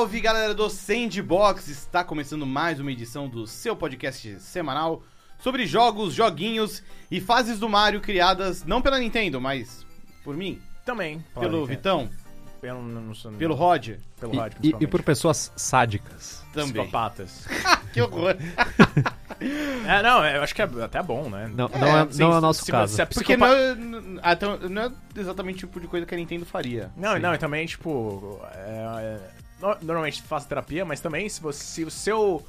Salve galera do Sandbox! Está começando mais uma edição do seu podcast semanal sobre jogos, joguinhos e fases do Mario criadas não pela Nintendo, mas por mim, Também. pelo pode, Vitão, Pelo, não, não sou- pelo Rod, pelo E- rádio, e, e, por pessoas sádicas. também. Psicopatas. que horror! é, não, eu acho que é até bom, né? Não, não é, Sim, não é o nosso se, caso. Se é Porque não é, não- ah, então, não é exatamente o tipo de coisa que a Nintendo faria. Não, Sim. não, e também, tipo. é, é, normalmente faz terapia, mas também se, você, se o seu.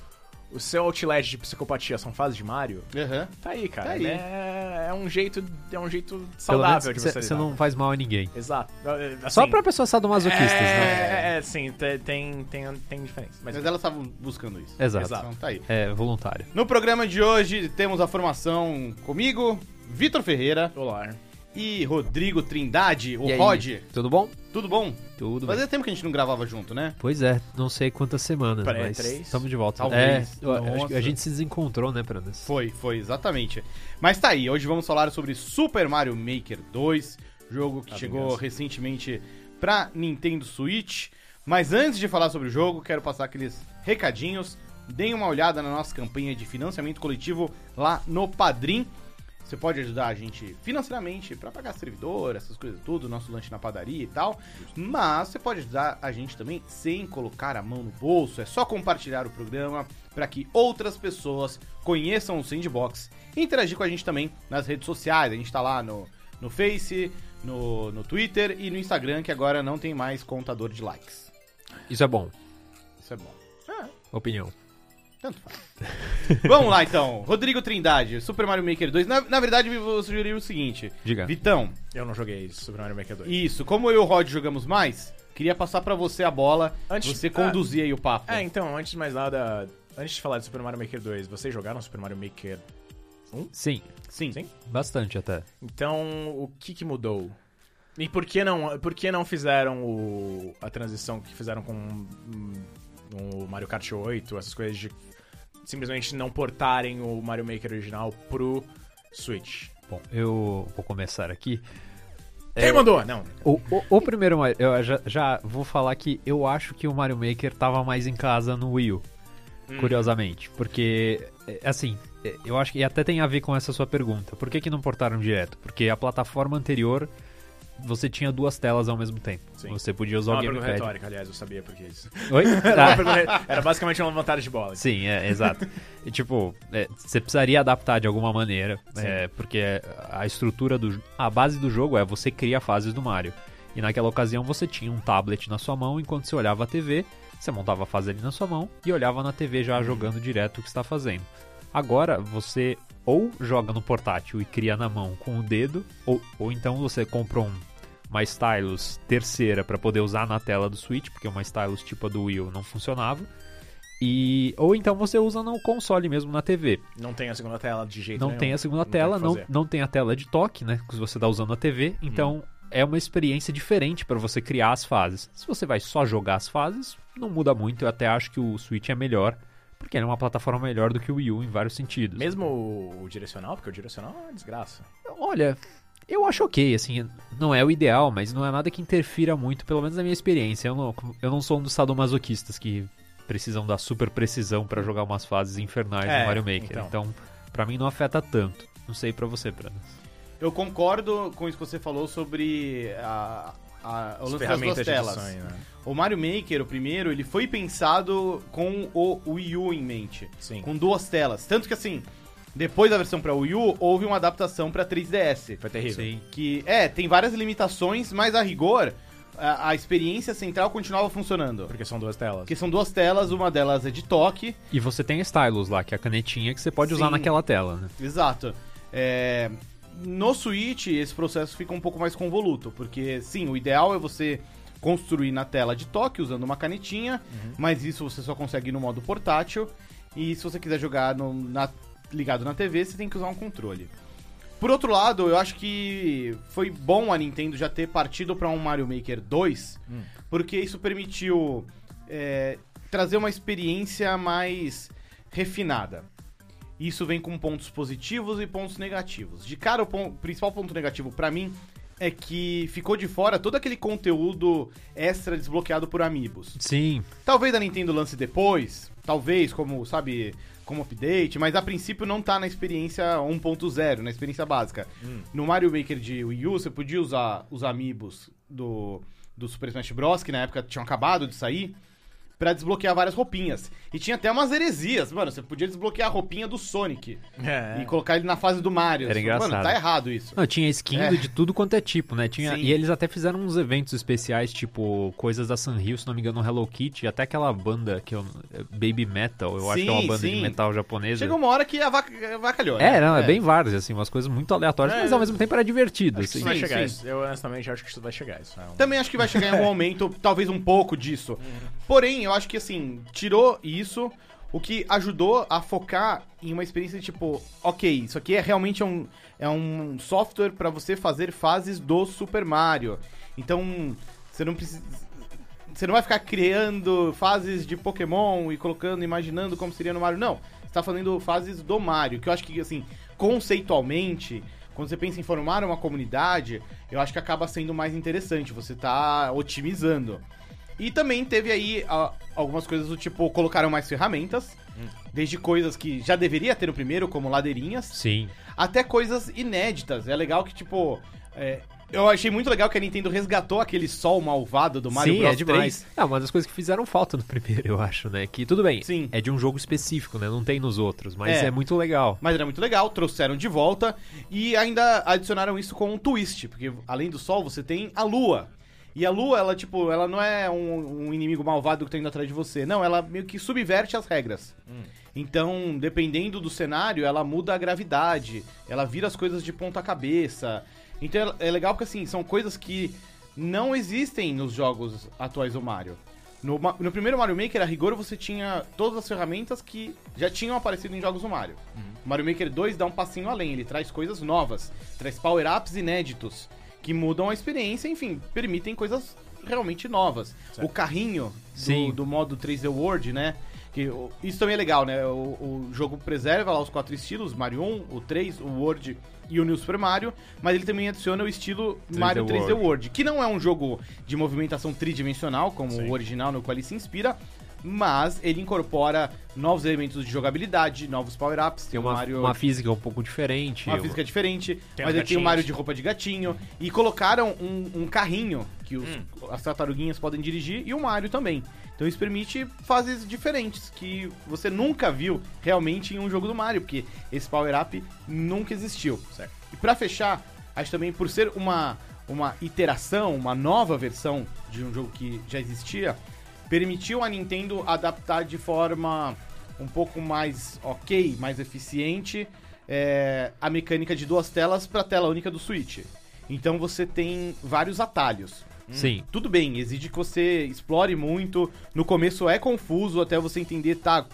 O seu outlet de psicopatia são fases de Mario, Aham. tá aí, cara. Tá aí. É, é um jeito. É um jeito Pelo saudável menos de você você. você não faz mal a ninguém. Exato. É, Só assim, pra pessoas sadomasoquistas, é, né? É, é, sim, tem, tem, tem, tem diferença. Mas, Mas elas estavam buscando isso. Exato. Exato. Então tá aí. É voluntário. No programa de hoje temos a formação comigo, Vitor Ferreira Olá. e Rodrigo Trindade, o E aí, Rod. Tudo bom? Tudo bom? Tudo bem. Fazia tempo que a gente não gravava junto, né? Pois é, não sei quantas semanas, mas três? estamos de volta. Talvez. É, Nossa. a gente se desencontrou, né, Pranas? Foi, foi, exatamente. Mas tá aí, hoje vamos falar sobre Super Mario Maker 2, jogo que A chegou vingança. recentemente pra Nintendo Switch. Mas antes de falar sobre o jogo, quero passar aqueles recadinhos. Deem uma olhada na nossa campanha de financiamento coletivo lá no Padrim. Você pode ajudar a gente financeiramente pra pagar servidor, essas coisas tudo, nosso lanche na padaria e tal. Mas você pode ajudar a gente também sem colocar a mão no bolso. É só compartilhar o programa para que outras pessoas conheçam o Sandbox e interagir com a gente também nas redes sociais. A gente tá lá no, no Face, no, no Twitter e no Instagram, que agora não tem mais contador de likes. Isso é bom. Isso é bom. Opinião. Tanto faz. Vamos lá então. Rodrigo Trindade, Super Mario Maker 2. Na, na verdade, eu vou sugerir o seguinte: Diga. Vitão, Eu não joguei Super Mario Maker 2. isso, como eu e o Rod jogamos mais, queria passar pra você a bola, Antes- você conduzir aí o papo. É, então, antes de mais nada, antes de falar de Super Mario Maker 2, vocês jogaram Super Mario Maker? Sim, Sim. Sim? bastante até. Então, o que que mudou? E por que não, por que não fizeram o, a transição que fizeram com hum, o Mario Kart 8, essas coisas de simplesmente não portarem o Mario Maker original pro Switch? Bom, eu vou começar aqui. Quem É, mandou? Não. O, o, o primeiro Mario, eu já, já vou falar que eu acho que o Mario Maker tava mais em casa no Wii U, Hum. curiosamente. Porque, é, assim, é, eu acho que até tem a ver com essa sua pergunta. Por que, que não portaram direto? Porque a plataforma anterior, você tinha duas telas ao mesmo tempo. Sim. Você podia usar Uma o gamepad. retórica, aliás, eu sabia por que isso. Oi? Era, Tá. pergunta- era basicamente uma vantagem de bola. Sim, é, exato. E, tipo, é, você precisaria adaptar de alguma maneira, é, porque a estrutura do... A base do jogo é você cria fases do Mario. E naquela ocasião você tinha um tablet na sua mão, enquanto você olhava a TV, você montava a fase ali na sua mão e olhava na TV já jogando direto o que está fazendo. Agora, você ou joga no portátil e cria na mão com o dedo, ou, ou então você compra um, uma stylus terceira para poder usar na tela do Switch, porque uma stylus tipo a do Wii U não funcionava. E ou então você usa no console mesmo na TV. Não tem a segunda tela de jeito Não nenhum. tem a segunda tem tela, não, não tem a tela de toque, né? Que você está usando a TV. Então é uma experiência diferente para você criar as fases. Se você vai só jogar as fases, não muda muito. Eu até acho que o Switch é melhor, porque ele é uma plataforma melhor do que o Wii U em vários sentidos. Mesmo o direcional, porque o direcional é uma desgraça. Olha, eu acho ok, assim, não é o ideal, mas não é nada que interfira muito, pelo menos na minha experiência. Eu não, eu não sou um dos sadomasoquistas que precisam da super precisão para jogar umas fases infernais É, no Mario Maker. então. Então, pra mim não afeta tanto. Não sei pra você, Prana. Eu concordo com isso que você falou sobre a, a, o lance das duas telas. edição, né? O Mario Maker, o primeiro, ele foi pensado com o Wii U em mente. Sim. Com duas telas. Tanto que assim, depois da versão pra Wii U, houve uma adaptação pra 3DS. Foi terrível. Que, é, tem várias limitações, mas a rigor, a, a experiência central continuava funcionando. Porque são duas telas. Porque são duas telas, uma delas é de toque. E você tem stylus lá, que é a canetinha que você pode usar Sim. naquela tela, né? Exato. É, no Switch, esse processo fica um pouco mais convoluto, porque sim, o ideal é você construir na tela de toque usando uma canetinha, mas isso você só consegue no modo portátil. E se você quiser jogar no- na- ligado na TV, você tem que usar um controle. Por outro lado, eu acho que foi bom a Nintendo já ter partido para um Mario Maker 2, Hum. porque isso permitiu é, trazer uma experiência mais refinada. Isso vem com pontos positivos e pontos negativos. De cara, o pon- principal ponto negativo pra mim é que ficou de fora todo aquele conteúdo extra desbloqueado por amigos. Sim, Talvez a Nintendo lance depois, talvez como, sabe, como update, mas a princípio não tá na experiência 1.0, na experiência básica. No Mario Maker de Wii U, você podia usar os amiibos do, do Super Smash Bros, que na época tinham acabado de sair, pra desbloquear várias roupinhas. E tinha até umas heresias, mano, você podia desbloquear a roupinha do Sonic É. e colocar ele na fase do Mario. Era engraçado. Mano, tá errado isso. Não, tinha skin É. de tudo quanto é tipo, né? Tinha, Sim. e eles até fizeram uns eventos especiais, tipo, coisas da Sanrio, se não me engano, Hello Kitty, até aquela banda que eu, Baby Metal, eu acho que é uma Sim, banda de sim. metal japonesa. Chegou uma hora que a vaca, avacalhou. né? É, não, é, bem vários, assim, umas coisas muito aleatórias, É, mas ao mesmo tempo era divertido, Acho que assim. isso vai Sim, chegar. sim. Isso. Eu honestamente acho que isso vai chegar. Isso é um- Também acho que vai chegar em algum momento, talvez um pouco disso. Porém, eu acho que assim, tirou isso, o que ajudou a focar em uma experiência de tipo, ok, isso aqui é realmente um, é um software pra você fazer fases do Super Mario. Então, você não precisa. Você não vai ficar criando fases de Pokémon e colocando, imaginando como seria no Mario. Não. Você tá fazendo fases do Mario, que eu acho que, assim, conceitualmente, quando você pensa em formar uma comunidade, eu acho que acaba sendo mais interessante. Você tá otimizando. E também teve aí ah, algumas coisas do tipo, colocaram mais ferramentas, desde coisas que já deveria ter no primeiro, como ladeirinhas, Sim. até coisas inéditas. É legal que, tipo. é, eu achei muito legal que a Nintendo resgatou aquele sol malvado do Mario Sim, Bros é demais. 3. É uma das coisas que fizeram falta no primeiro, eu acho, né? Que tudo bem, Sim. é de um jogo específico, né? Não tem nos outros, mas É. é, muito legal. Mas era muito legal, trouxeram de volta e ainda adicionaram isso com um twist, porque além do sol você tem a lua. E a lua, ela, tipo, ela não é um, um inimigo malvado que tá indo atrás de você. Não, ela meio que subverte as regras. Então, dependendo do cenário, ela muda a gravidade, ela vira as coisas de ponta cabeça. Então é é legal porque, assim, são coisas que não existem nos jogos atuais do Mario. No, no primeiro Mario Maker, a rigor, você tinha todas as ferramentas que já tinham aparecido em jogos do Mario. O Mario Maker 2 dá um passinho além, ele traz coisas novas, traz power-ups inéditos, que mudam a experiência, enfim, permitem coisas realmente novas. O carrinho do, do modo 3D World, né? Que, isso também é legal, né? O, o jogo preserva lá os quatro estilos, Mario 1, o 3, o World e o New Super Mario, mas ele também adiciona o estilo 3D Mario 3D World. World. que não é um jogo de movimentação tridimensional, como Sim. o original no qual ele se inspira, mas ele incorpora novos elementos de jogabilidade, novos power-ups, Tem o uma, Mario uma física um pouco diferente. uma física diferente, Tem mas os ele tem o. Mario de roupa de gatinho. E colocaram um, um carrinho que os- Hum. as tartaruguinhas podem dirigir e o Mario também. Então isso permite fases diferentes que você nunca viu realmente em um jogo do Mario, porque esse power-up nunca existiu. Certo. E pra fechar, acho também por ser uma, uma iteração, uma nova versão de um jogo que já existia, permitiu a Nintendo adaptar de forma um pouco mais ok, mais eficiente, é, a mecânica de duas telas para tela única do Switch. Então você tem vários atalhos. Sim. Tudo bem, exige que você explore muito. No começo é confuso até você entender, tá,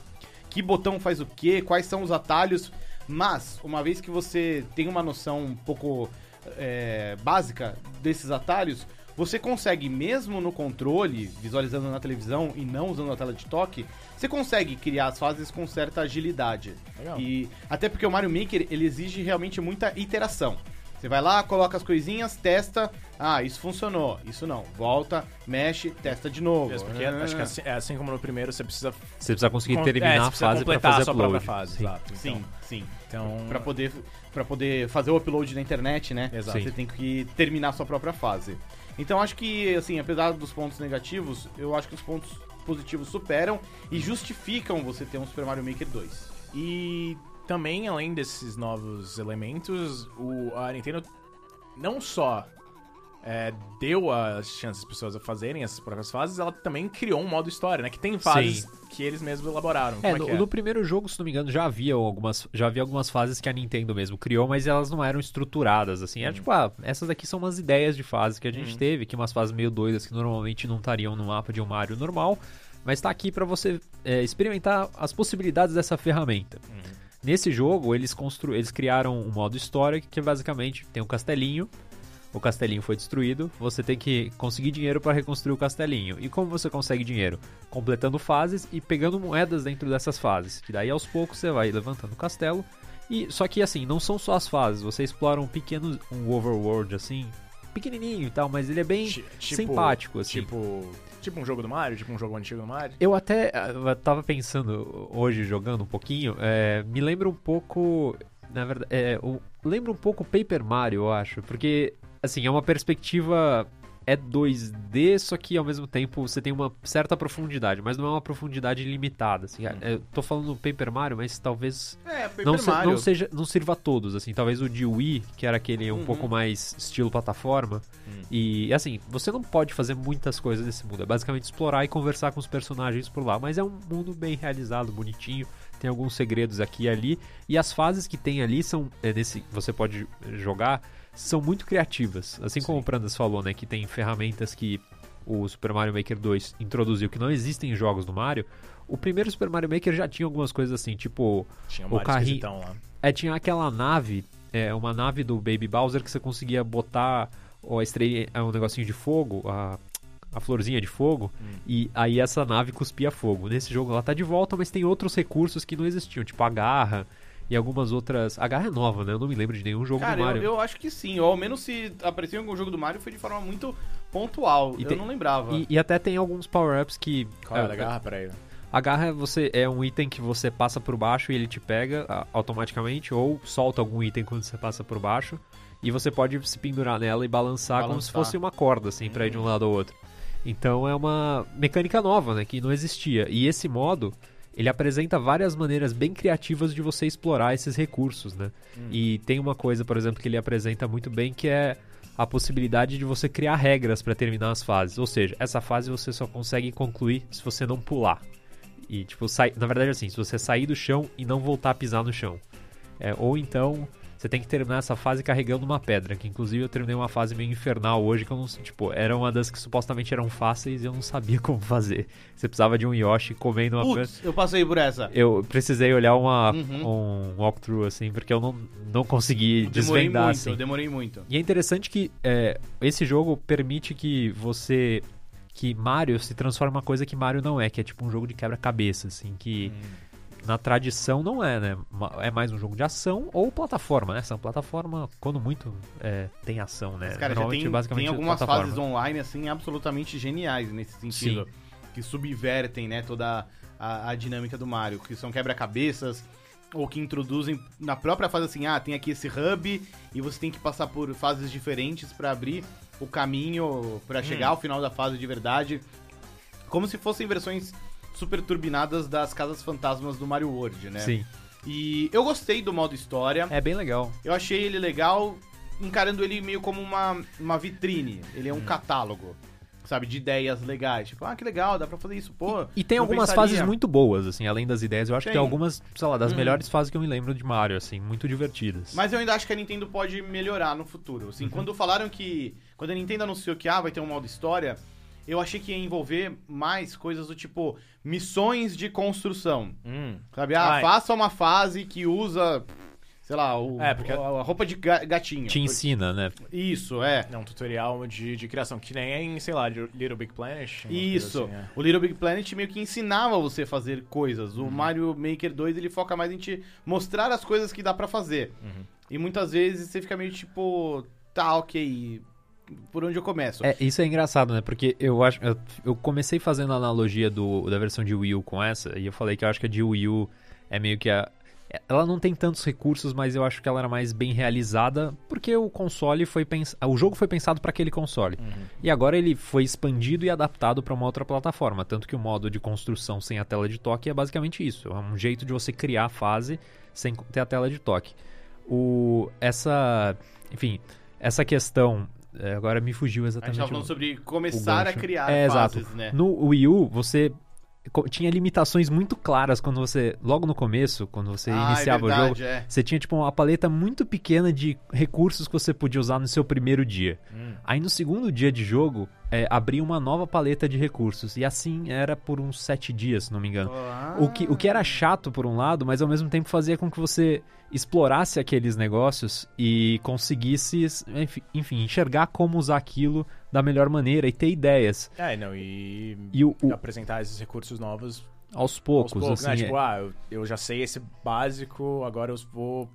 que botão faz o quê, quais são os atalhos. Mas, uma vez que você tem uma noção um pouco é, básica desses atalhos, você consegue, mesmo no controle, visualizando na televisão e não usando a tela de toque, você consegue criar as fases com certa agilidade. Legal. E até porque o Mario Maker ele exige realmente muita iteração. Você vai lá, coloca as coisinhas, testa. Ah, isso funcionou. Isso não. Volta, mexe, testa de novo. Mesmo porque acho que assim, é assim como no primeiro, você precisa, Você precisa conseguir con- é, terminar você a fase completar fazer a sua própria upload. fase. Sim. Exato. Sim, Então, sim. então Pra poder, pra poder fazer o upload na internet, né? Exato. Você tem que terminar a sua própria fase. Então acho que, assim, apesar dos pontos negativos, eu acho que os pontos positivos superam e justificam você ter um Super Mario Maker 2. E também, além desses novos elementos, o, a Nintendo não só é, deu as chances às pessoas a fazerem essas próprias fases, ela também criou um modo história, né? Que tem fases que eles mesmos elaboraram. É, é, no, é? no primeiro jogo, se não me engano, já havia algumas, já havia algumas fases que a Nintendo mesmo criou, mas elas não eram estruturadas, assim. Era tipo, ah, essas daqui são umas ideias de fase que a gente teve, que umas fases meio doidas que normalmente não estariam no mapa de um Mario normal, mas tá aqui pra você é, experimentar as possibilidades dessa ferramenta. Nesse jogo, eles, constru... eles criaram um modo história que basicamente tem um castelinho, o castelinho foi destruído, você tem que conseguir dinheiro para reconstruir o castelinho. E como você consegue dinheiro? Completando fases e pegando moedas dentro dessas fases. Que daí aos poucos você vai levantando o castelo. E só que assim, não são só as fases, você explora um pequeno um overworld assim, pequenininho e tal, mas ele é bem Ti- tipo- simpático, assim. Tipo, tipo um jogo do Mario, tipo um jogo antigo do Mario. Eu até eu tava pensando hoje, jogando um pouquinho, é, me lembra um pouco. Na verdade, é, lembra um pouco Paper Mario, eu acho. Porque, assim, é uma perspectiva. É 2D, só que ao mesmo tempo você tem uma certa profundidade, mas não é uma profundidade limitada. Assim, eu tô falando Paper Mario, mas talvez É, Paper não, se- Mario. não seja, não sirva a todos, assim. Talvez o de Wii, que era aquele um Uhum. pouco mais estilo plataforma. Hum. E, assim, você não pode fazer muitas coisas nesse mundo. É basicamente explorar e conversar com os personagens por lá. Mas é um mundo bem realizado, bonitinho. Tem alguns segredos aqui e ali. E as fases que tem ali são. É, nesse, você pode jogar. São muito criativas. Assim como o Prandas falou, né? Que tem ferramentas que o Super Mario Maker 2 introduziu que não existem em jogos do Mario. O primeiro Super Mario Maker já tinha algumas coisas assim, tipo. Tinha O carrinho- lá. É, tinha aquela nave, é, uma nave do Baby Bowser que você conseguia botar ó, a estreia, é, um negocinho de fogo, a, a florzinha de fogo, e aí essa nave cuspia fogo. Nesse jogo ela tá de volta, mas tem outros recursos que não existiam, tipo a garra e algumas outras. A garra é nova, né? Eu não me lembro de nenhum jogo Cara, do eu, Mario. eu acho que sim. Ou ao menos se apareceu em algum jogo do Mario foi de forma muito pontual. E eu tem- não lembrava. E, e até tem alguns power-ups que. Qual é a é, da garra? Peraí. A garra é você, é um item que você passa por baixo e ele te pega a- automaticamente, ou solta algum item quando você passa por baixo. E você pode se pendurar nela e balançar, como se Balançar. fosse uma corda, assim, pra ir Hum. de um lado ao outro. Então é uma mecânica nova, né? Que não existia. E esse modo, ele apresenta várias maneiras bem criativas de você explorar esses recursos, né? Hum. E tem uma coisa, por exemplo, que ele apresenta muito bem, que é a possibilidade de você criar regras pra terminar as fases. Ou seja, essa fase você só consegue concluir se você não pular. E, tipo, sai... na verdade, assim, se você sair do chão e não voltar a pisar no chão. É, ou então, você tem que terminar essa fase carregando uma pedra. Que, inclusive, eu terminei uma fase meio infernal hoje, que eu não sei, tipo, era uma das que supostamente eram fáceis e eu não sabia como fazer. Você precisava de um Yoshi comendo uma pedra. Eu passei por essa. Eu precisei olhar uma, Uhum. um walkthrough, assim, porque eu não, não consegui Eu desvendar, muito, assim. eu demorei muito. E é interessante que é, esse jogo permite que você. que Mario se transforme em uma coisa que Mario não é, que é tipo um jogo de quebra-cabeça, assim, que na tradição não é, né? É mais um jogo de ação ou plataforma, né? Essa plataforma, quando muito, é, tem ação, né? Mas, cara, já Normalmente, tem, basicamente, tem algumas plataforma. fases online, assim, absolutamente geniais nesse sentido. Que subvertem, né, toda a, a dinâmica do Mario. Que são quebra-cabeças, ou que introduzem na própria fase assim, ah, tem aqui esse hub, e você tem que passar por fases diferentes pra abrir o caminho pra chegar ao final da fase de verdade. Como se fossem versões super turbinadas das casas fantasmas do Mario World, né? Sim, E eu gostei do modo história. é bem legal. Eu achei ele legal, encarando ele meio como uma, uma vitrine. Ele é Hum. um catálogo, sabe, de ideias legais. Tipo, ah, que legal, dá pra fazer isso, pô. E tem não algumas pensaria. fases muito boas, assim, além das ideias. Eu acho que Tem. tem algumas, sei lá, das Uhum. melhores fases que eu me lembro de Mario, assim, muito divertidas. Mas eu ainda acho que a Nintendo pode melhorar no futuro. Assim, Uhum. quando falaram que. Quando a Nintendo anunciou que ah, vai ter um modo história, eu achei que ia envolver mais coisas do tipo missões de construção. Hum. Sabe? Ah, Ai. faça uma fase que usa. Sei lá, o, É, porque- a, roupa de ga- gatinho. Te ensina, né? Isso, é. É um tutorial de, de criação, que nem é em, sei lá, de Little Big Planet. Isso. assim, é. O Little Big Planet meio que ensinava você a fazer coisas. Uhum. O Mario Maker 2 ele foca mais em te mostrar as coisas que dá pra fazer. Uhum. E muitas vezes você fica meio tipo, tá, ok, por onde eu começo? É, isso é engraçado, né? Porque eu acho. Eu, eu comecei fazendo a analogia do, da versão de Wii U com essa, e eu falei que eu acho que a de Wii U é meio que a. Ela não tem tantos recursos, mas eu acho que ela era mais bem realizada, porque o console foi pensado. O jogo foi pensado para aquele console. Uhum. E agora ele foi expandido e adaptado para uma outra plataforma. Tanto que o modo de construção sem a tela de toque é basicamente isso. É um jeito de você criar a fase sem ter a tela de toque. O, essa. Enfim, essa questão. É, Agora me fugiu a exatamente. gente tava o- falando sobre começar a criar É, fases, exato. né? No Wii U, você tinha limitações muito claras quando você. Logo no começo, quando você ah, iniciava é o jogo. verdade, é. Você tinha, tipo, uma paleta muito pequena de recursos que você podia usar no seu primeiro dia. Hum. Aí no segundo dia de jogo, é, abria uma nova paleta de recursos. E assim era por uns sete dias, se não me engano. Ah. O que, o que era chato por um lado, mas ao mesmo tempo fazia com que você explorasse aqueles negócios e conseguisse, enfim, enfim, enxergar como usar aquilo da melhor maneira e ter ideias. É, não, e, E o, o- apresentar esses recursos novos aos poucos, aos poucos, assim, né? é- Tipo, ah, eu, eu já sei esse básico, agora eu vou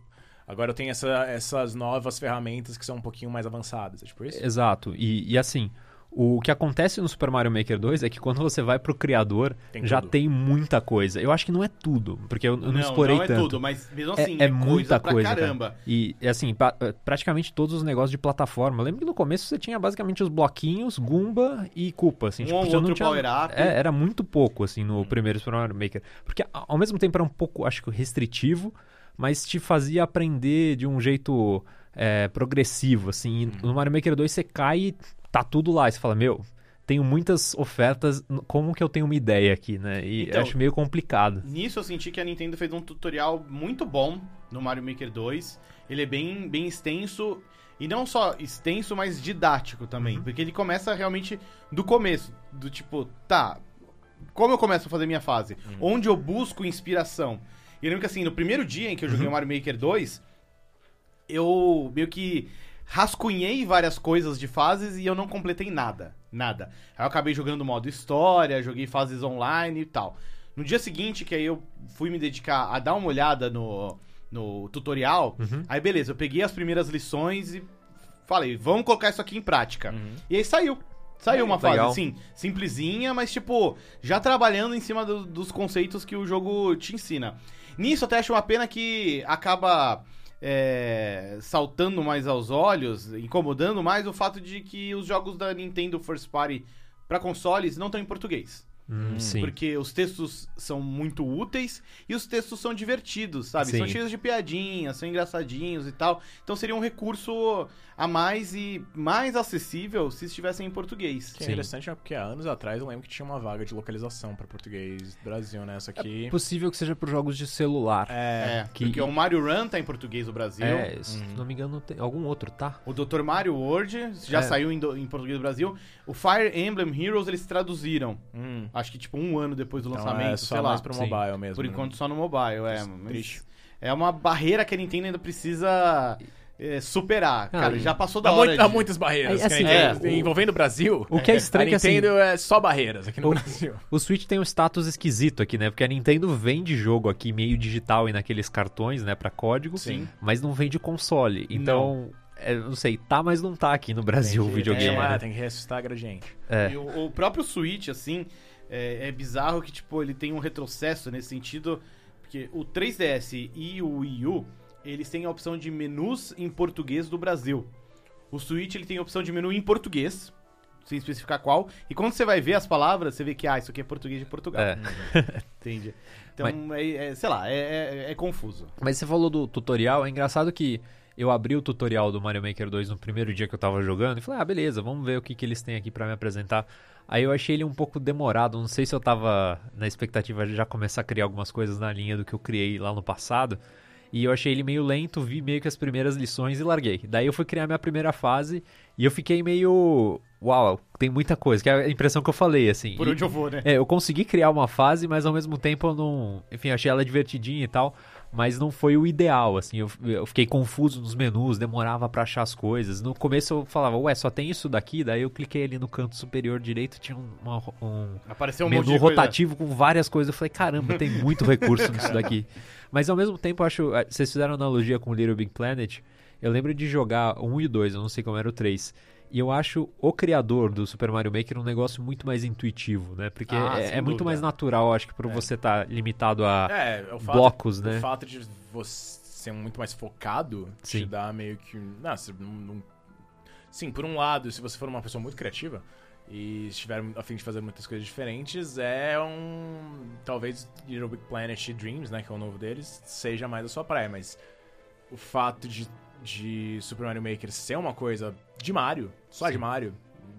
Agora eu tenho essa- essas novas ferramentas que são um pouquinho mais avançadas. É tipo isso? Exato. E, e assim, o que acontece no Super Mario Maker 2 é que quando você vai pro criador, Tem já tudo. tem muita coisa. Eu acho que não é tudo, porque eu, eu não, explorei não é tanto. tudo, mas mesmo É- assim, é, muita pra coisa, cara. caramba. E, e, assim, pa- praticamente todos os negócios de plataforma. Lembro que no começo você tinha basicamente os bloquinhos, Goomba e Koopa, assim. Um tipo, ou você não outro tinha- power-up. É, era muito pouco, assim, no primeiro Super Mario Maker. Porque ao mesmo tempo era um pouco, acho que restritivo, mas te fazia aprender de um jeito é, progressivo, assim. E No Mario Maker 2 você cai e tá tudo lá. E você fala, meu... Tenho muitas ofertas, como que eu tenho uma ideia aqui, né? E Então, eu acho meio complicado. Nisso eu senti que a Nintendo fez um tutorial muito bom no Mario Maker 2. Ele é bem, bem extenso. E não só extenso, mas didático também. Uhum. Porque ele começa realmente do começo. Do tipo, tá. Como eu começo a fazer minha fase? Uhum. Onde eu busco inspiração? E eu lembro que assim, no primeiro dia em que eu joguei Uhum. o Mario Maker 2, eu meio que rascunhei várias coisas de fases e eu não completei nada. Nada. Aí eu acabei jogando modo história, joguei fases online e tal. No dia seguinte, que aí eu fui me dedicar a dar uma olhada no, no tutorial, Uhum. aí beleza, eu peguei as primeiras lições e falei, vamos colocar isso aqui em prática. E aí saiu. Saiu uma fase, assim, simplesinha, mas tipo, já trabalhando em cima do- dos conceitos que o jogo te ensina. Nisso, eu até acho uma pena que acaba é, saltando mais aos olhos, incomodando mais o fato de que os jogos da Nintendo First Party pra consoles não estão em português. Hum, sim. Porque os textos são muito úteis e os textos são divertidos, sabe? Sim. São cheios de piadinhas, são engraçadinhos e tal. Então seria um recurso a mais e mais acessível se estivessem em português. Que é Sim. interessante, né? Porque há anos atrás eu lembro que tinha uma vaga de localização pra português do Brasil, né? Essa aqui. Possível que seja por jogos de celular. É, que- porque o Mario Run tá em português no Brasil. É, se não me engano, tem algum outro, tá? O Dr. Mario World já É. saiu em, do- em português do Brasil. O Fire Emblem Heroes eles traduziram. Hum. Acho que tipo um ano depois do Então lançamento, é só sei lá. mais pro Sim. mobile mesmo. Por né? enquanto só no mobile, é. Triste. É uma barreira que a Nintendo ainda precisa é, superar. Ah, Cara, já passou da Há, hora muito- há de- muitas barreiras. É, que a assim, Nintendo- é, o- envolvendo o Brasil. O que é estranho é que a assim, Nintendo é só barreiras aqui no o- Brasil. o Switch tem um status esquisito aqui, né? Porque a Nintendo vende jogo aqui meio digital e naqueles cartões, né, Pra código, Sim. mas não vende console. Então, é, não sei, tá, mas não tá aqui no Brasil o videogame. Tem que, chamar, né? tem que ressuscitar a gradiente. É. E o, o próprio Switch, assim, é, é bizarro que, tipo, ele tem um retrocesso nesse sentido, porque o 3DS e o Wii U, eles têm a opção de menus em português do Brasil. O Switch, ele tem a opção de menu em português, sem especificar qual, e quando você vai ver as palavras, você vê que, ah, isso aqui é português de Portugal. É. Entende? Então, é, é, sei lá, é, é- é confuso. Mas você falou do tutorial, é engraçado que eu abri o tutorial do Mario Maker 2 no primeiro dia que eu tava jogando e falei, ah, beleza, vamos ver o que, que eles têm aqui pra me apresentar. Aí eu achei ele um pouco demorado, não sei se eu tava na expectativa de já começar a criar algumas coisas na linha do que eu criei lá no passado. E eu achei ele meio lento, vi meio que as primeiras lições e larguei. Daí eu fui criar minha primeira fase e eu fiquei meio. Uau, tem muita coisa, que é a impressão que eu falei, assim. Por E- onde eu vou, né? é, eu consegui criar uma fase, mas ao mesmo tempo eu não. Enfim, achei ela divertidinha e tal, mas não foi o ideal, assim. Eu, eu fiquei confuso nos menus, demorava pra achar as coisas. No começo eu falava, ué, só tem isso daqui? Daí eu cliquei ali no canto superior direito, tinha um, uma- um Apareceu um menu de coisa. rotativo com várias coisas. Eu falei, caramba, tem muito recurso nisso daqui. Mas ao mesmo tempo, eu acho. eh, Vocês fizeram analogia com Little Big Planet. Eu lembro de jogar 1 e 2, eu não sei como era o 3. E eu acho o criador do Super Mario Maker um negócio muito mais intuitivo, né? Porque Ah, é, é muito mais natural, acho que, por você estar limitado a. É, fato, blocos, né? O fato de você ser muito mais focado te Sim. dá meio que. Não- não- Sim, por um lado, se você for uma pessoa muito criativa e estiver a fim de fazer muitas coisas diferentes, é um. Talvez Little Big Planet Dreams, né? Que é o novo deles, seja mais a sua praia, mas o fato de, de Super Mario Maker ser uma coisa de Mario, só de Mario,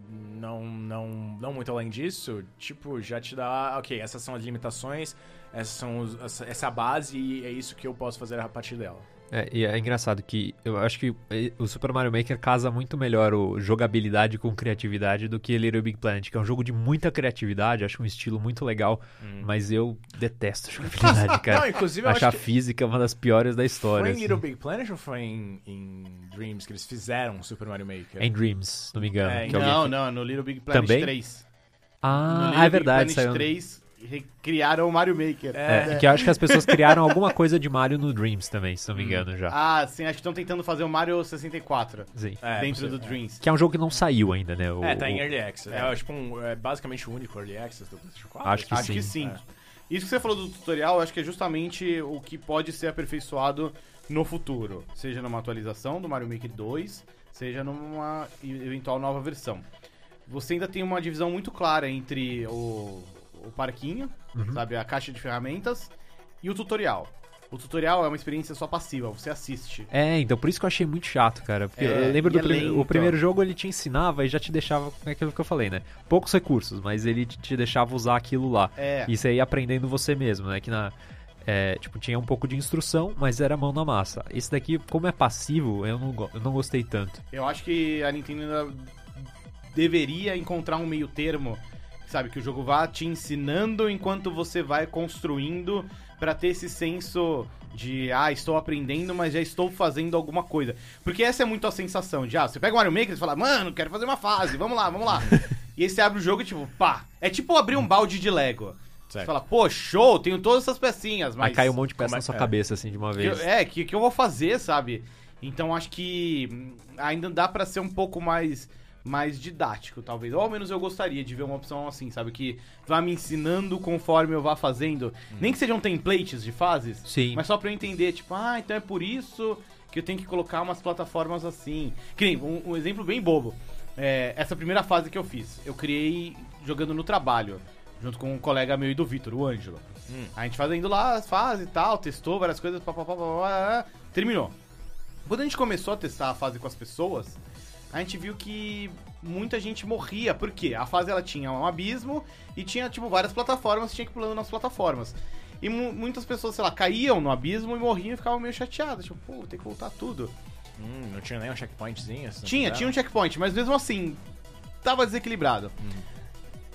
não, não, não muito além disso, tipo, já te dá, ok, essas são as limitações, essas são os- essa, essa é a base e é isso que eu posso fazer a partir dela. É, e é engraçado que eu acho que o Super Mario Maker casa muito melhor o jogabilidade com criatividade do que Little Big Planet, que é um jogo de muita criatividade, acho um estilo muito legal, mas eu detesto a jogabilidade, Não, cara. inclusive eu Acho a física uma das piores da história. foi em assim. Little Big Planet ou foi em, em Dreams que eles fizeram Super Mario Maker? Em Dreams, se não me engano. É, que alguém- Não, não, no Little Big Planet Também? 3. No Ah, ah, é Big verdade. Planet Saiu... 3, recriaram o Mario Maker. É, que eu acho que as pessoas criaram alguma coisa de Mario no Dreams também, se não me engano já. Ah, sim, acho que estão tentando fazer o Mario 64 Sim. É, dentro do é. Dreams. Que é um jogo que não saiu ainda, né? O- É, tá em Early Access. É. É, tipo um, é basicamente o único Early Access do PlayStation 4. Acho que Acho sim. que sim. É. Isso que você falou do tutorial, eu acho que é justamente o que pode ser aperfeiçoado no futuro. Seja numa atualização do Mario Maker 2, seja numa eventual nova versão. Você ainda tem uma divisão muito clara entre o, o parquinho, sabe, a caixa de ferramentas, e o tutorial. O tutorial é uma experiência só passiva, você assiste. É, então por isso que eu achei muito chato, cara. Porque É, eu lembro do é prim- lento. o primeiro jogo ele te ensinava e já te deixava com aquilo que eu falei, né? Poucos recursos, mas ele te- deixava usar aquilo lá. É. E você ia aprendendo você mesmo, né? Que na. é, tipo, tinha um pouco de instrução, mas era mão na massa. Esse daqui, como é passivo, eu não, go- eu não gostei tanto. Eu acho que a Nintendo ainda deveria encontrar um meio termo, sabe? Que o jogo vá te ensinando enquanto você vai construindo pra ter esse senso de, ah, estou aprendendo, mas já estou fazendo alguma coisa. Porque essa é muito a sensação de, ah, você pega o Mario Maker e fala, mano, quero fazer uma fase, vamos lá, vamos lá. e aí você abre o jogo e tipo, pá, é tipo abrir um balde de Lego. Você Certo. fala, pô, show, tenho todas essas pecinhas, mas... Aí cai um monte de peça é- na sua é. cabeça, assim, de uma Que vez. eu- é, que que eu vou fazer, sabe? Então acho que hum, ainda dá pra ser um pouco mais mais didático, talvez. Ou ao menos eu gostaria de ver uma opção assim, sabe? Que vá me ensinando conforme eu vá fazendo. Nem que sejam templates de fases, Sim. mas só pra eu entender, tipo, ah, então é por isso que eu tenho que colocar umas plataformas assim. Que nem, um, um exemplo bem bobo. É, essa primeira fase que eu fiz, eu criei jogando no trabalho, junto com um colega meu e do Vitor, o Ângelo. A gente fazendo lá as fases e tal, testou várias coisas, papapá, papapá, terminou. Quando a gente começou a testar a fase com as pessoas, a gente viu que muita gente morria. Por quê? A fase ela tinha um abismo e tinha, tipo, várias plataformas, tinha que ir pulando nas plataformas. E mu- muitas pessoas, sei lá, caíam no abismo e morriam e ficavam meio chateadas. Tipo, pô, tem que voltar tudo. Hum, não tinha nem um checkpointzinho? assim, Tinha, tinha um checkpoint, mas mesmo assim, tava desequilibrado.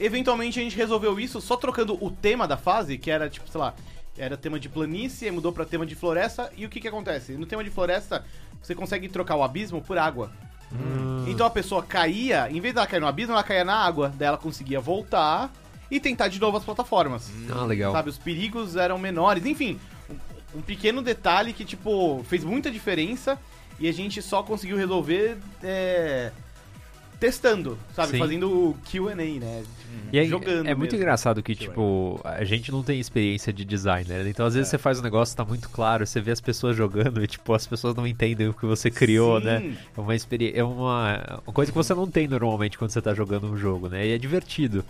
Eventualmente a gente resolveu isso só trocando o tema da fase, que era tipo, sei lá, era tema de planície, mudou pra tema de floresta, e o que que acontece? No tema de floresta, você consegue trocar o abismo por água. Então a pessoa caía, em vez dela cair no abismo, ela caía na água, daí ela conseguia voltar e tentar de novo as plataformas. Ah, legal. Sabe, os perigos eram menores, enfim, um, um pequeno detalhe que, tipo, fez muita diferença e a gente só conseguiu resolver é, testando, sabe? Sim. Fazendo o QA, né? E aí, jogando é muito mesmo. engraçado que, tipo, a gente não tem experiência de design, né? Então, às vezes, você faz um negócio, tá muito claro, você vê as pessoas jogando e, tipo, as pessoas não entendem o que você criou, Sim. né? É uma experiência. É uma, uma coisa que você não tem normalmente quando você tá jogando um jogo, né? E é divertido.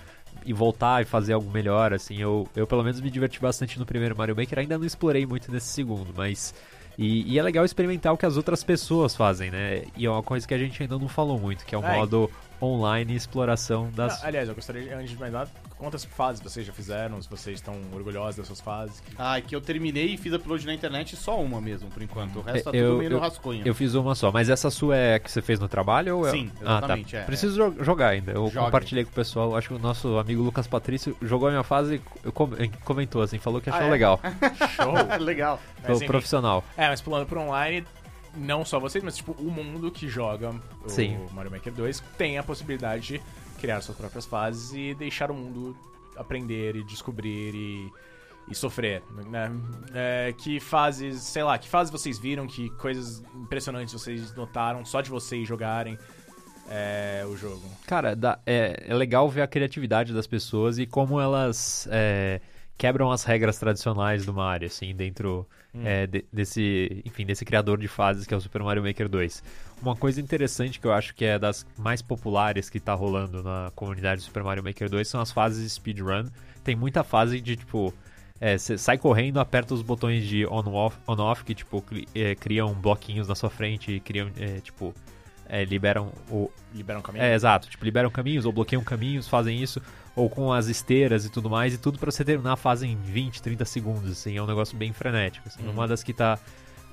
E voltar e fazer algo melhor, assim. Eu, eu pelo menos me diverti bastante no primeiro Mario Maker. Ainda não explorei muito nesse segundo, mas. E, e é legal experimentar o que as outras pessoas fazem, né? E é uma coisa que a gente ainda não falou muito, que é o É. modo online e exploração das. Ah, aliás, eu gostaria, de, antes de mais nada, quantas fases vocês já fizeram, se vocês estão orgulhosos das suas fases. Ah, que eu terminei e fiz upload na internet só uma mesmo, por enquanto. O resto tá É, eu- tudo meio no eu- rascunho. Eu fiz uma só, mas essa sua é a que você fez no trabalho ou é? Sim, Ah, exatamente, tá. é, Preciso jo- jogar ainda. Eu Jogue. compartilhei com o pessoal. Acho que o nosso amigo Lucas Patrício jogou a minha fase e com- comentou assim, falou que achou Ah, é? legal. Show! Legal. Mas, enfim, profissional. É, mas pulando pro online, não só vocês, mas tipo, o mundo que joga o Sim. Mario Maker 2 tem a possibilidade de criar suas próprias fases e deixar o mundo aprender e descobrir e, e sofrer, né? É, que fases, sei lá, que fases vocês viram, que coisas impressionantes vocês notaram só de vocês jogarem é, o jogo. Cara, dá- é, é legal ver a criatividade das pessoas e como elas é, quebram as regras tradicionais do Mario, assim, dentro é, de- desse, enfim, desse criador de fases que é o Super Mario Maker 2. Uma coisa interessante que eu acho que é das mais populares que tá rolando na comunidade do Super Mario Maker 2 são as fases speedrun. Tem muita fase de, tipo, você sai correndo, aperta os botões de on-off, on que, tipo, é, criam bloquinhos na sua frente e criam, é, tipo, é, liberam o, Libera um caminho? é, exato. Tipo, liberam caminhos ou bloqueiam caminhos, fazem isso. Ou com as esteiras e tudo mais. E tudo pra você terminar a fase em 20, 30 segundos, assim. É um negócio bem frenético, assim. Uhum. Uma das que tá...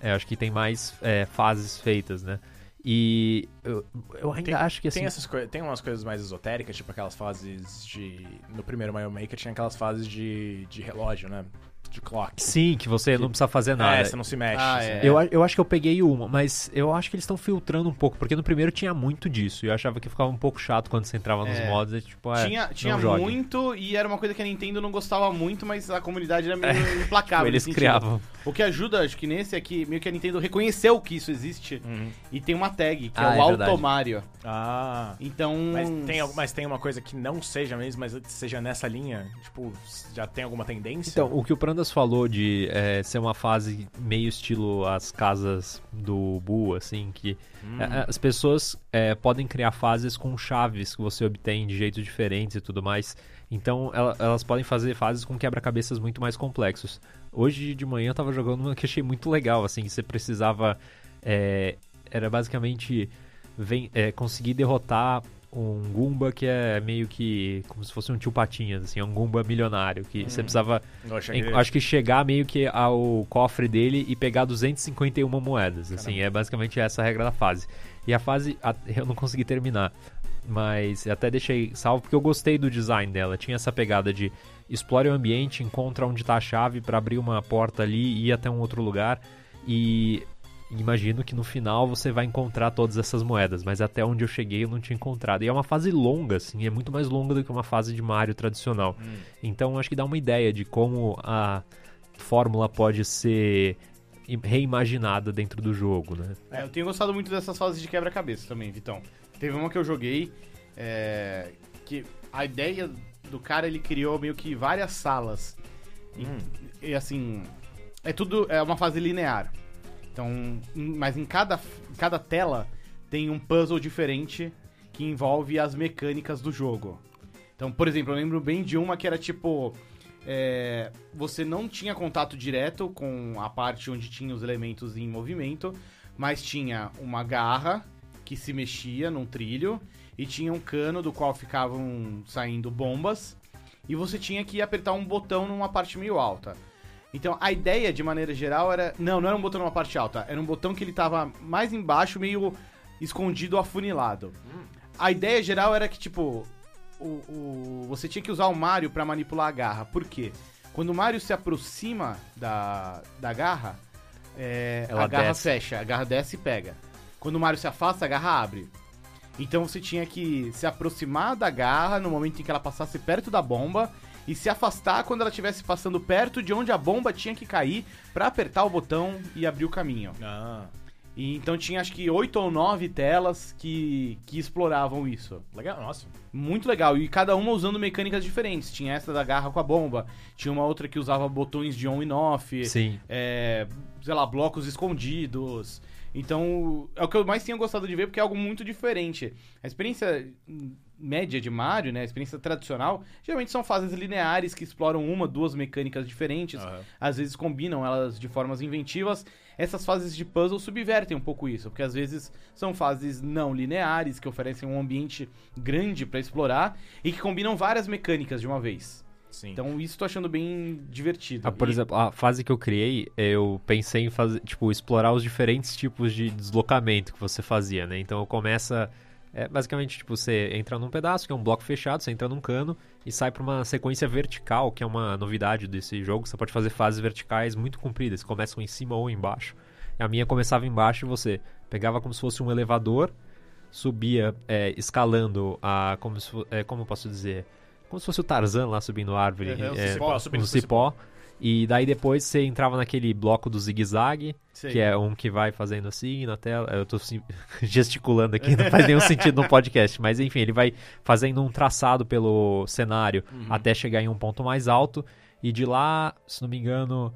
é, acho que tem mais é, fases feitas, né? E eu, eu ainda Tem- acho que, assim... Tem, essas tem umas coisas mais esotéricas, tipo aquelas fases de. No primeiro Mario Maker tinha aquelas fases de, de relógio, né? De clock. Sim, que você não precisa fazer nada. É, você não se mexe. Ah, assim. é. Eu, eu acho que eu peguei uma, mas eu acho que eles estão filtrando um pouco, porque no primeiro tinha muito disso, e eu achava que ficava um pouco chato quando você entrava nos É. mods, é tipo, é, tinha tinha jogue. muito e era uma coisa que a Nintendo não gostava muito, mas a comunidade era meio implacável. Eles criavam. O que ajuda, acho que nesse aqui, meio que a Nintendo reconheceu que isso existe Uhum. e tem uma tag, que Ah, é é o. Automario. Ah. Então. Mas tem, mas tem uma coisa que não seja mesmo, mas seja nessa linha? Tipo, já tem alguma tendência? Então, o que o Prandas falou de é, ser uma fase meio estilo as casas do Bu, assim, que Hum. é, as pessoas é, podem criar fases com chaves que você obtém de jeitos diferentes e tudo mais. Então, ela- elas podem fazer fases com quebra-cabeças muito mais complexos. Hoje de manhã eu tava jogando uma que achei muito legal, assim, que você precisava. é, era basicamente vem, é, conseguir derrotar um Goomba que é meio que como se fosse um tio Patinhas, assim, é um Goomba milionário, que você precisava em- acho que chegar meio que ao cofre dele e pegar 251 moedas. Assim, é basicamente essa a regra da fase. E a fase eu não consegui terminar. Mas até deixei salvo porque eu gostei do design dela. Tinha essa pegada de explore o ambiente, encontra onde tá a chave para abrir uma porta ali e ir até um outro lugar. E imagino que no final você vai encontrar todas essas moedas. Mas até onde eu cheguei eu não tinha encontrado. E é uma fase longa, assim, é muito mais longa do que uma fase de Mario tradicional. Hum. Então acho que dá uma ideia de como a fórmula pode ser im- reimaginada dentro do jogo, né? É, eu tenho gostado muito dessas fases de quebra-cabeça também, Vitão. Teve uma que eu joguei é, que a ideia do cara ele criou meio que várias salas. E, Hum. e, assim, é tudo é uma fase linear. Então, em- mas em cada, em cada tela tem um puzzle diferente que envolve as mecânicas do jogo. Então, por exemplo, eu lembro bem de uma que era tipo. é, você não tinha contato direto com a parte onde tinha os elementos em movimento, mas tinha uma garra que se mexia num trilho e tinha um cano do qual ficavam saindo bombas e você tinha que apertar um botão numa parte meio alta. Então a ideia, de maneira geral, era. Não, não era um botão numa parte alta, era um botão que ele tava mais embaixo, meio escondido, afunilado. A ideia geral era que, tipo, o, o- você tinha que usar o Mario pra manipular a garra. Por quê? Quando o Mario se aproxima da, da garra, é, a garra desce. fecha, a garra desce e pega. Quando o Mario se afasta, a garra abre. Então você tinha que se aproximar da garra no momento em que ela passasse perto da bomba e se afastar quando ela estivesse passando perto de onde a bomba tinha que cair pra apertar o botão e abrir o caminho. Ah, E então tinha acho que oito ou nove telas que, que exploravam isso. legal, nossa. Muito legal. E cada uma usando mecânicas diferentes. Tinha essa da garra com a bomba, tinha uma outra que usava botões de on e off, Sim. é, sei lá, blocos escondidos. Então, é o que eu mais tenho gostado de ver, porque é algo muito diferente. A experiência hum, média de Mario, né, a experiência tradicional, geralmente são fases lineares que exploram uma, duas mecânicas diferentes. Aham. Às vezes combinam elas de formas inventivas. Essas fases de puzzle subvertem um pouco isso, porque às vezes são fases não lineares, que oferecem um ambiente grande pra explorar e que combinam várias mecânicas de uma vez. Sim. Então, isso tô achando bem divertido. Ah, por E- exemplo, a fase que eu criei, eu pensei em fazer, tipo, explorar os diferentes tipos de deslocamento que você fazia, né? Então eu começa é, basicamente, tipo, você entra num pedaço, que é um bloco fechado, você entra num cano e sai pra uma sequência vertical, que é uma novidade desse jogo. Você pode fazer fases verticais muito compridas, que começam em cima ou embaixo. A minha começava embaixo e você pegava como se fosse um elevador, subia é, escalando a. Como, se, é, como eu posso dizer? Como se fosse o Tarzan lá subindo árvore. Uhum, o é, cipó, subindo no cipó. E daí depois você entrava naquele bloco do zigue-zague, que é um que vai fazendo assim na tela. Eu tô gesticulando aqui, não faz nenhum sentido no podcast. Mas enfim, ele vai fazendo um traçado pelo cenário até chegar em um ponto mais alto. E de lá, se não me engano,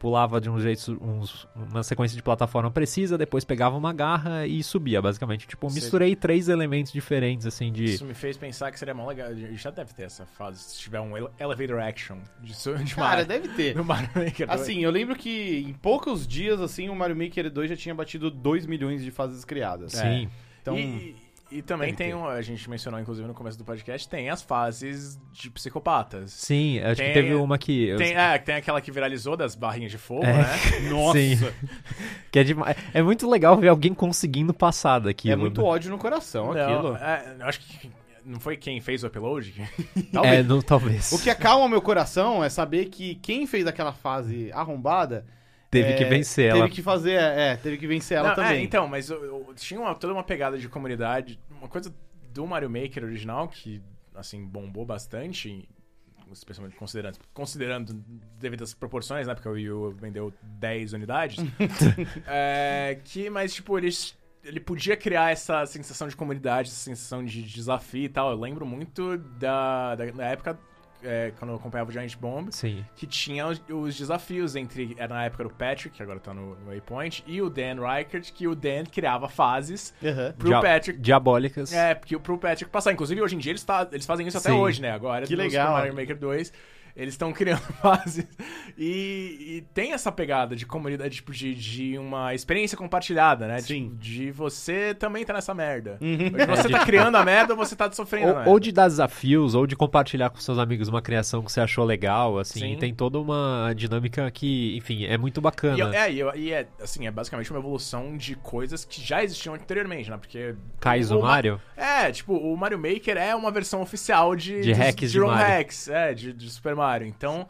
pulava de um jeito, uns- uma sequência de plataforma precisa, depois pegava uma garra e subia, basicamente. Tipo, Sei. misturei três elementos diferentes, assim, de. Isso me fez pensar que seria mó legal. Já deve ter essa fase, se tiver um ele- elevator action de, de Cara, Mario. deve ter. No Mario Maker 2. Assim, eu lembro que em poucos dias, assim, o Mario Maker 2 já tinha batido 2 milhões de fases criadas. Sim. Então, e, e também tem que tem, um, a gente mencionou inclusive no começo do podcast, tem as fases de psicopatas. Sim, acho Tem- que teve uma que. eu- Tem, é, tem aquela que viralizou das barrinhas de fogo, É. né? nossa, Sim. Que é, demais. é muito legal ver alguém conseguindo passar daquilo. é muito ódio no coração Não, aquilo. é, eu acho que Não foi quem fez o upload? Talvez. É, não, talvez. O que acalma meu coração é saber que quem fez aquela fase arrombada Teve é, que vencer teve ela. que fazer, é, teve que vencer ela Não, é, também. então, mas eu, eu- tinha uma- toda uma pegada de comunidade, uma coisa do Mario Maker original que, assim, bombou bastante, especialmente considerando, considerando devido às proporções, né, porque o Wii U vendeu 10 unidades, é, que, mas, tipo, eles... Ele podia criar essa sensação de comunidade, essa sensação de desafio e tal. Eu lembro muito da, da, da época, é, quando eu acompanhava o Giant Bomb, Sim. que tinha os, os desafios entre. Era na época do Patrick, que agora tá no, no Waypoint, e o Dan Reichert, que o Dan criava fases Aham. pro Dia- Patrick. Diabólicas. É, porque pro Patrick passar. Inclusive, hoje em dia eles, tá, eles fazem isso até Sim. hoje, né? Agora, Que no legal. Super Mario Maker 2, eles estão criando fases. E, e tem essa pegada de comunidade, tipo, de, de uma experiência compartilhada, né? Sim. Tipo, de você também tá nessa merda. Uhum. Você tá criando a merda ou você tá sofrendo a Ou, merda. ou de dar desafios, ou de compartilhar com seus amigos uma criação que você achou legal, assim. Sim. Tem toda uma dinâmica que, enfim, é muito bacana. E, é, e, e é, assim, é basicamente uma evolução de coisas que já existiam anteriormente, né? Porque. Cais o Mario? É, tipo, o Mario Maker é uma versão oficial de. De hacks de ROM Mario. hacks, é, de, de Super Mario. Então.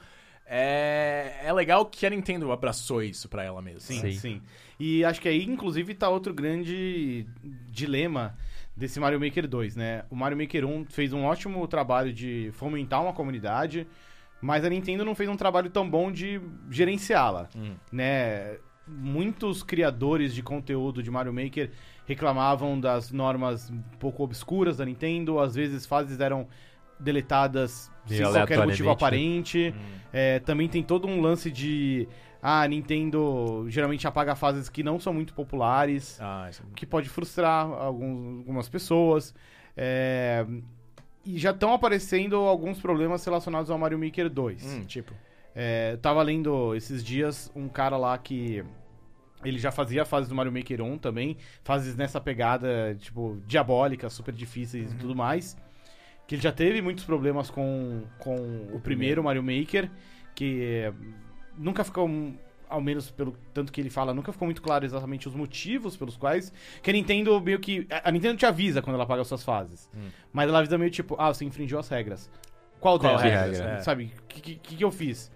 É, é legal que a Nintendo abraçou isso pra ela mesma. Sim, Sim. sim, E acho que aí, inclusive, tá outro grande dilema desse Mario Maker 2, né? O Mario Maker 1 fez um ótimo trabalho de fomentar uma comunidade, mas a Nintendo não fez um trabalho tão bom de gerenciá-la, Hum. né? Muitos criadores de conteúdo de Mario Maker reclamavam das normas um pouco obscuras da Nintendo, às vezes fases eram deletadas Meio sem qualquer motivo né? aparente. É, também tem todo um lance de. Ah, a Nintendo geralmente apaga fases que não são muito populares, Ah, isso o que pode frustrar alguns- algumas pessoas. É, e já estão aparecendo alguns problemas relacionados ao Mario Maker 2. Hum, tipo. É, tava lendo esses dias um cara lá que. Ele já fazia fases do Mario Maker 1 também. Fases nessa pegada, tipo, diabólicas, super difíceis e tudo mais. Que ele já teve muitos problemas com, com o, primeiro Mario Maker. Que é, nunca ficou. Ao menos pelo tanto que ele fala, nunca ficou muito claro exatamente os motivos pelos quais. Que a Nintendo meio que. A Nintendo te avisa quando ela apaga as suas fases. Hum. Mas ela avisa meio tipo, ah, você infringiu as regras. Qual, Qual delas? regras, Sabe? é. Sabe? O que, que, que eu fiz?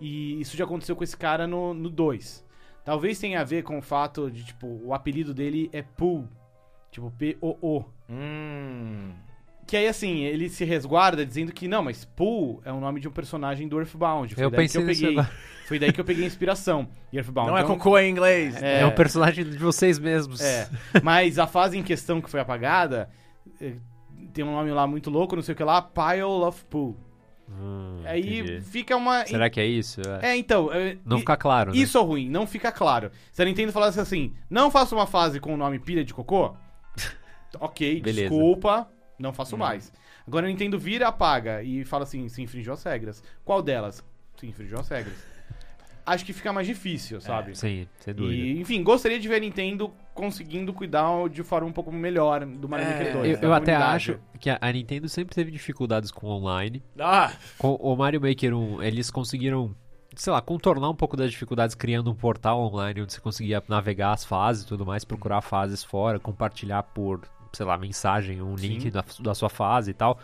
E isso já aconteceu com esse cara no 2. Talvez tenha a ver com o fato de, tipo, o apelido dele é Pooh. Tipo, P-O-O. Hum. Que aí, assim, ele se resguarda dizendo que, não, mas Pooh é o nome de um personagem do Earthbound. Foi Eu daí pensei que eu peguei. agora. Foi daí que eu peguei a inspiração. Earthbound Não é então- cocô em inglês. É, um personagem de vocês mesmos. É, mas a fase em questão que foi apagada eh, tem um nome lá muito louco, não sei o que lá, Pile of Pooh. Hum, Aí entendi. fica uma. Será que é isso? É. É, então. eh, Não e- fica claro, né? Isso é ruim, não fica claro. Se a Nintendo falasse assim, não faça uma fase com o nome pilha de cocô, ok, Beleza. desculpa, não faço mais. Agora a Nintendo vira, apaga e fala assim, se infringiu as regras. Qual delas? Se infringiu as regras. Acho que fica mais difícil, sabe? Sim, sem dúvida. E, enfim, gostaria de ver a Nintendo conseguindo cuidar de forma um pouco melhor do Mario É, Maker 2. Eu, da eu até comunidade. acho que a, a Nintendo sempre teve dificuldades com online. Ah, Com o Mario Maker 1, eles conseguiram, sei lá, contornar um pouco das dificuldades criando um portal online onde você conseguia navegar as fases e tudo mais, procurar fases fora, compartilhar por, sei lá, mensagem, um link da, da sua fase e tal.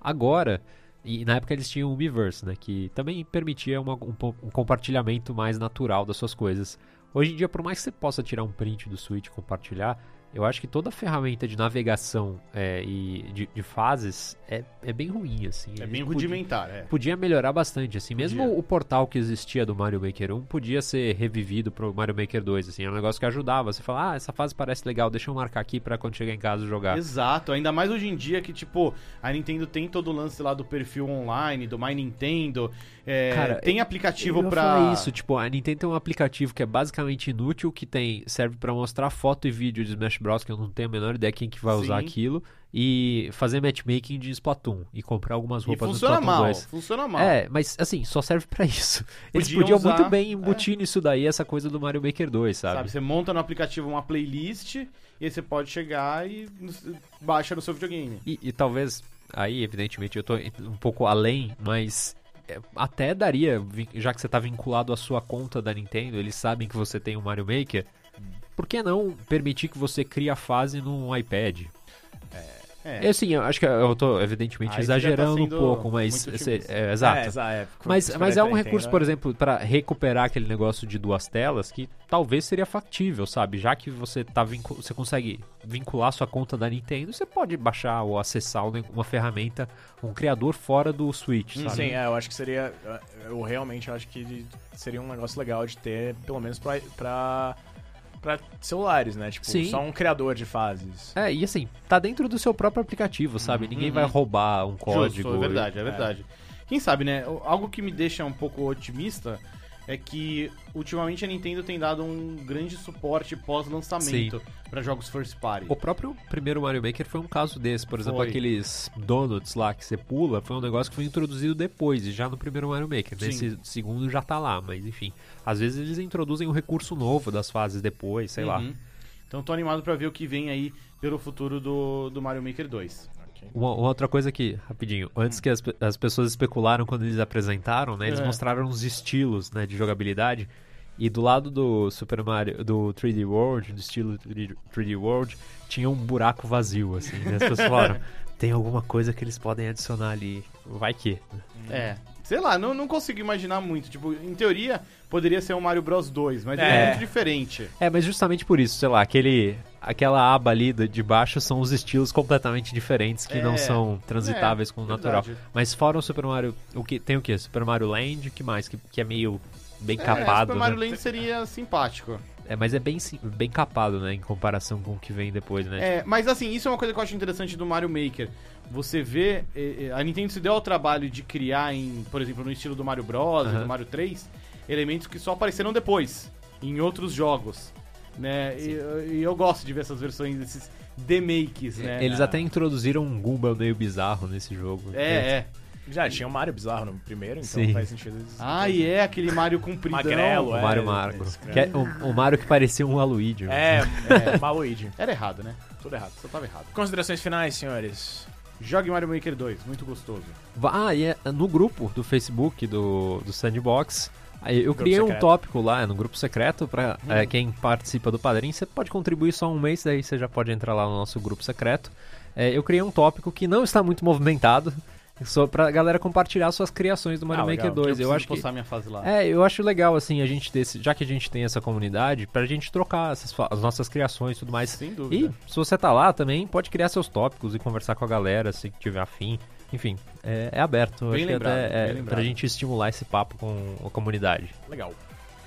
Agora, e na época eles tinham o Miiverse, né, que também permitia uma- um, um compartilhamento mais natural das suas coisas. Hoje em dia, por mais que você possa tirar um print do Switch e compartilhar, eu acho que toda a ferramenta de navegação é, e de, de fases é, é bem ruim, assim. É bem podi- rudimentar, é. Podia melhorar bastante, assim. Mesmo Podia. o portal que existia do Mario Maker 1 podia ser revivido pro Mario Maker 2, assim. É um negócio que ajudava. Você fala, ah, essa fase parece legal, deixa eu marcar aqui pra quando chegar em casa jogar. Exato, ainda mais hoje em dia que, tipo, a Nintendo tem todo o lance lá do perfil online, do My Nintendo. É, Cara, tem aplicativo eu ia pra. falar isso, tipo, a Nintendo tem um aplicativo que é basicamente inútil, que tem serve pra mostrar foto e vídeo de Smash Bros, que eu não tenho a menor ideia quem que vai usar Sim. aquilo, e fazer matchmaking de Splatoon, e comprar algumas E roupas funciona do Splatoon mal, 2. funciona mal. É, mas assim, só serve pra isso. Eles Podiam podiam usar, muito bem embutir nisso daí essa coisa do Mario Maker 2, sabe? Sabe, você monta no aplicativo uma playlist e aí você pode chegar e baixa no seu videogame. E, e talvez, aí, evidentemente, eu tô um pouco além, mas é, até daria, já que você tá vinculado à sua conta da Nintendo, eles sabem que você tem o Mario Maker, por que não permitir que você crie a fase num iPad? É. É assim, eu acho que eu tô, evidentemente, Aí tá exagerando um pouco, mas. cê- otimista. é, exato. É, exa- é, Mas, mas é um recurso, por exemplo, para recuperar aquele negócio de duas telas que talvez seria factível, sabe? Já que você tá você consegue vincular sua conta da Nintendo, você pode baixar ou acessar um uma ferramenta, um criador fora do Switch, sabe? Sim, é, eu acho que seria. Eu realmente acho que seria um negócio legal de ter, pelo menos pra, pra, pra celulares, né? Tipo, Sim. só um criador de fases. É, e assim, tá dentro do seu próprio aplicativo, sabe? Ninguém vai roubar um código. Justo, é verdade, é É. verdade. Quem sabe, né? Algo que me deixa um pouco otimista é que ultimamente a Nintendo tem dado um grande suporte pós-lançamento para jogos first party. O próprio primeiro Mario Maker foi um caso desse. Por exemplo, Foi. aqueles donuts lá que você pula, foi um negócio que foi introduzido depois, e já no primeiro Mario Maker. Sim. Nesse segundo já tá lá, mas enfim. Às vezes eles introduzem um recurso novo das fases depois, sei lá. Uhum. Então tô animado pra ver o que vem aí pelo futuro do, do Mario Maker 2. Uma, uma outra coisa que, rapidinho, antes que as, as pessoas especularam quando eles apresentaram, né? Eles É. mostraram os estilos né, de jogabilidade. E do lado do Super Mario, do 3D World, do estilo 3D 3D World, tinha um buraco vazio, assim. Né? As pessoas falaram, tem alguma coisa que eles podem adicionar ali. Vai que. É. Sei lá, não, não consigo imaginar muito. Tipo, em teoria, poderia ser um Mario Bros 2, mas é É. muito diferente. É, mas justamente por isso, sei lá, aquele, aquela aba ali de de baixo são os estilos completamente diferentes que É. não são transitáveis É, com o natural. verdade. Mas fora o Super Mario, o que tem o que? Super Mario Land, que mais? Que, que é meio bem É, capado, Super Mario né? Land seria simpático. É, mas é bem, bem capado, né, em comparação com o que vem depois, né? É, mas assim, isso é uma coisa que eu acho interessante do Mario Maker. Você vê, eh, eh, a Nintendo se deu ao trabalho de criar em, por exemplo, no estilo do Mario Bros, Aham. do Mario 3, elementos que só apareceram depois, em outros jogos, né? E, e eu gosto de ver essas versões desses demakes, né? Eles até introduziram um Goomba meio bizarro nesse jogo. É, é. Já tinha o Mario bizarro no primeiro, então Sim. faz sentido eles. Ah, e é aquele Mario compridão. Magrelo, O é. Mario Magro. esse Que é o, o Mario que parecia um Waluigi. né? É, é, Maluigi. Era errado, né? Tudo errado. Só tava errado. Considerações finais, senhores. Jogue Mario Maker 2, muito gostoso. Ah, e é no grupo do Facebook do, do Sandbox, aí eu criei um tópico lá no grupo secreto pra Hum. é, quem participa do Padrim. Você pode contribuir só um mês, daí você já pode entrar lá no nosso grupo secreto. É, eu criei um tópico que não está muito movimentado, só pra galera compartilhar suas criações do Mario Ah, Maker legal. 2. Eu, preciso acho que minha fase lá. é, eu acho legal assim a gente ter, esse- já que a gente tem essa comunidade, pra gente trocar essas, fa- as nossas criações e tudo mais. Sem E dúvida. se você tá lá também, pode criar seus tópicos e conversar com a galera se tiver afim. Enfim, é, é aberto. Bem Acho que lembrado, até é lembrado. pra gente estimular esse papo com a comunidade. Legal.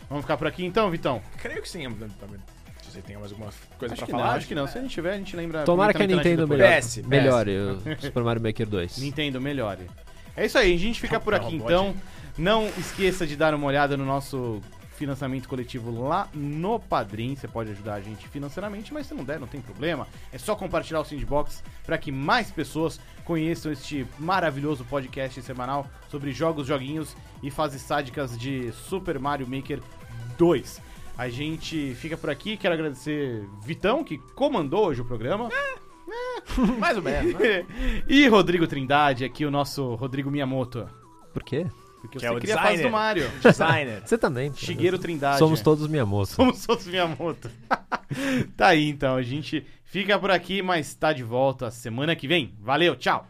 Vamos ficar por aqui então, Vitão? Creio que sim. Se você tem mais alguma coisa Acho pra falar. não, acho que não. Se a gente tiver, a gente lembra. Tomara que a Nintendo melhore. depois. PS, melhore o Super Mario Maker 2. Nintendo, melhore. É isso aí, a gente fica por aqui então. Não esqueça de dar uma olhada no nosso financiamento coletivo lá no Padrim. Você pode ajudar a gente financeiramente, mas se não der, não tem problema. É só compartilhar o Sandbox para que mais pessoas conheçam este maravilhoso podcast semanal sobre jogos, joguinhos e fases sádicas de Super Mario Maker 2. A gente fica por aqui. Quero agradecer Vitão, que comandou hoje o programa. Mais ou menos, né? e Rodrigo Trindade, aqui o nosso Rodrigo Miyamoto. Por quê? Porque Que você é o queria a fase designer. do Mario. Designer. Você também. Shigeru Trindade. Somos todos Miyamoto. Somos todos Miyamoto. tá aí então, a gente fica por aqui, mas tá de volta semana que vem. Valeu, tchau!